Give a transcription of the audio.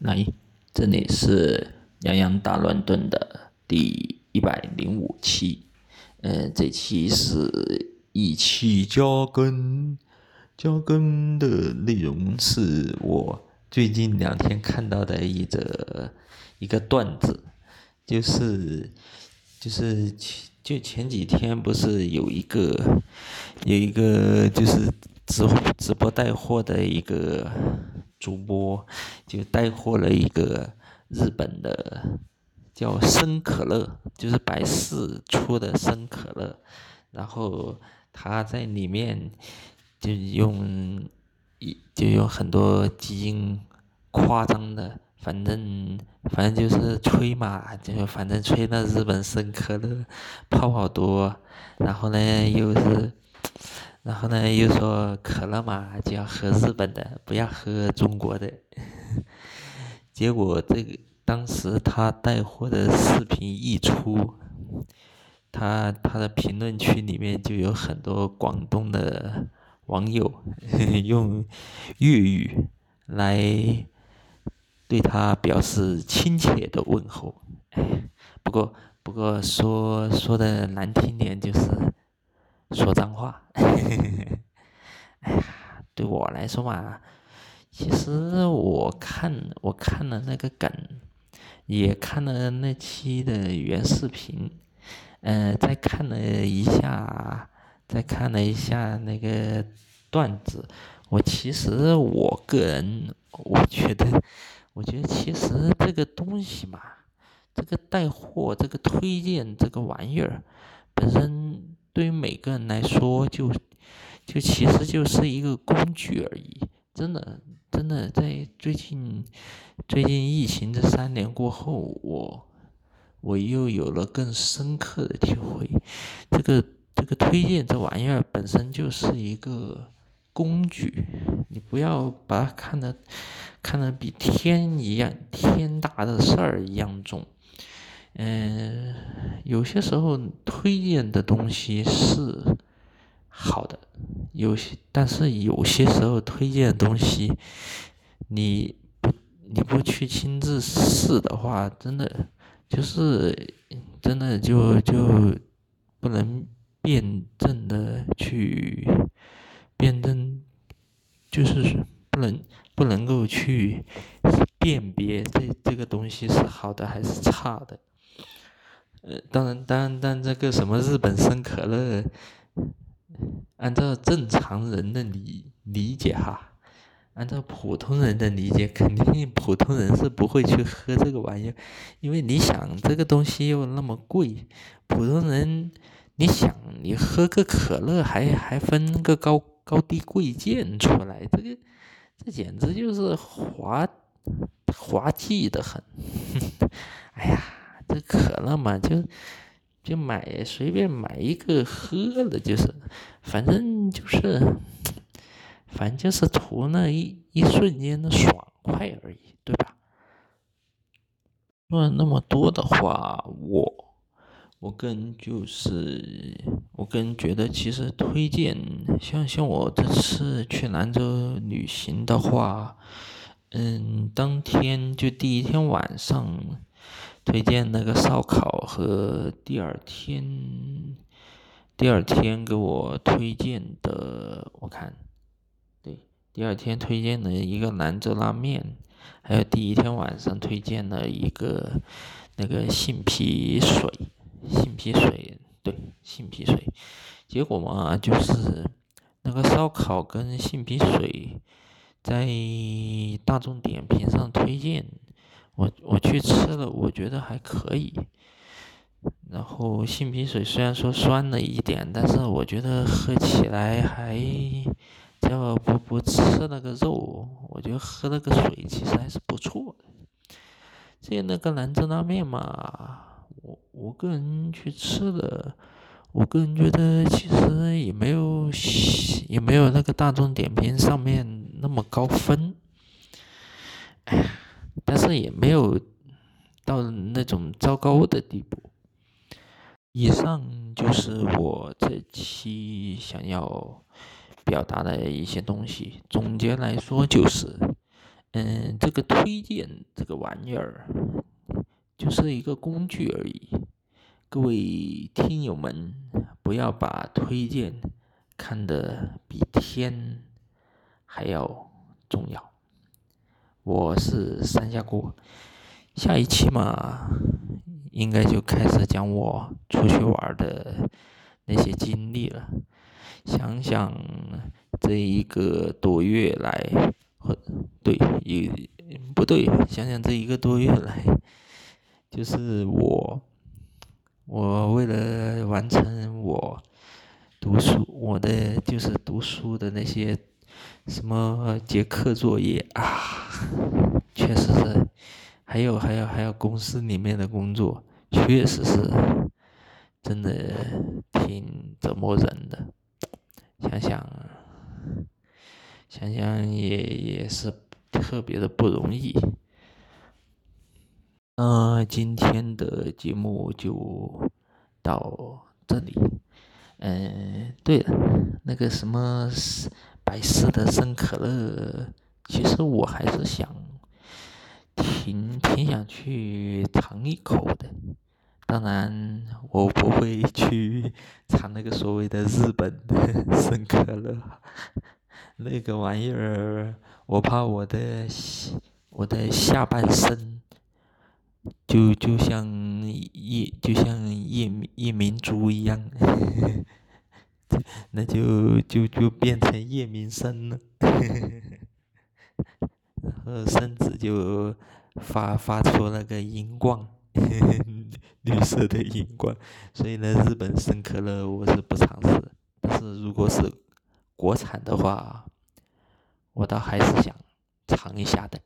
来，这里是洋洋大乱炖的第一百零五期，呃，这期是一期加更，加更的内容是我最近两天看到的一则一个段子，就是就是就前几天不是有一个有一个就是直直播带货的一个。主播就带货了一个日本的叫生可乐，就是百事出的生可乐，然后他在里面就用一就有很多基因夸张的，反正反正就是吹嘛，就反正吹那日本生可乐泡泡多，然后呢又是。然后呢，又说可乐嘛就要喝日本的，不要喝中国的。结果这个当时他带货的视频一出，他他的评论区里面就有很多广东的网友 用粤语来对他表示亲切的问候。不过不过说说的难听点就是。说脏话，哎呀，对我来说嘛，其实我看我看了那个梗，也看了那期的原视频，嗯，再看了一下，再看了一下那个段子，我其实我个人我觉得，我觉得其实这个东西嘛，这个带货，这个推荐这个玩意儿，本身。对于每个人来说，就就其实就是一个工具而已。真的，真的，在最近最近疫情这三年过后，我我又有了更深刻的体会。这个这个推荐这玩意儿本身就是一个工具，你不要把它看得看得比天一样天大的事儿一样重。嗯，有些时候推荐的东西是好的，有些但是有些时候推荐的东西，你不你不去亲自试的话，真的就是真的就就不能辩证的去辩证，就是不能不能够去辨别这这个东西是好的还是差的。呃，当然，当然，但这个什么日本生可乐，按照正常人的理理解哈，按照普通人的理解，肯定 普通人是不会去喝这个玩意儿，因为你想这个东西又那么贵，普通人，你想你喝个可乐还还分个高高低贵贱出来，这个这简直就是滑滑稽的很，哎呀。这可乐嘛，就就买随便买一个喝了，就是反正就是，反正就是图那一一瞬间的爽快而已，对吧？说那么多的话，我我个人就是我个人觉得，其实推荐像像我这次去兰州旅行的话，嗯，当天就第一天晚上。推荐那个烧烤和第二天，第二天给我推荐的，我看，对，第二天推荐的一个兰州拉面，还有第一天晚上推荐的一个那个杏皮水，杏皮水，对，杏皮水，结果嘛，就是那个烧烤跟杏皮水在大众点评上推荐。我我去吃了，我觉得还可以。然后杏皮水虽然说酸了一点，但是我觉得喝起来还，只要不不吃那个肉，我觉得喝那个水其实还是不错的。至于那个兰州拉面嘛，我我个人去吃了，我个人觉得其实也没有也没有那个大众点评上面那么高分。哎。但是也没有到那种糟糕的地步。以上就是我这期想要表达的一些东西。总结来说就是，嗯，这个推荐这个玩意儿，就是一个工具而已。各位听友们，不要把推荐看得比天还要重要。我是三下锅，下一期嘛，应该就开始讲我出去玩的那些经历了。想想这一个多月来。或对，也不对。想想这一个多月来，就是我，我为了完成我读书，我的就是读书的那些什么节课作业啊，确实是，还有还有还有公司里面的工作，确实是，真的挺折磨人的。想想。想想也也是特别的不容易。嗯，今天的节目就到这里。嗯，对了，那个什么百事的生可乐，其实我还是想挺挺想去尝一口的。当然，我不会去尝那个所谓的日本的生可乐。那个玩意儿，我怕我的我的下半身就就像夜就像夜夜明珠一样，那就就就变成夜明生了，然后身子就发发出那个荧光，绿色的荧光。所以呢，日本生可乐我是不尝试，但是如果是国产的话。我倒还是想尝一下的。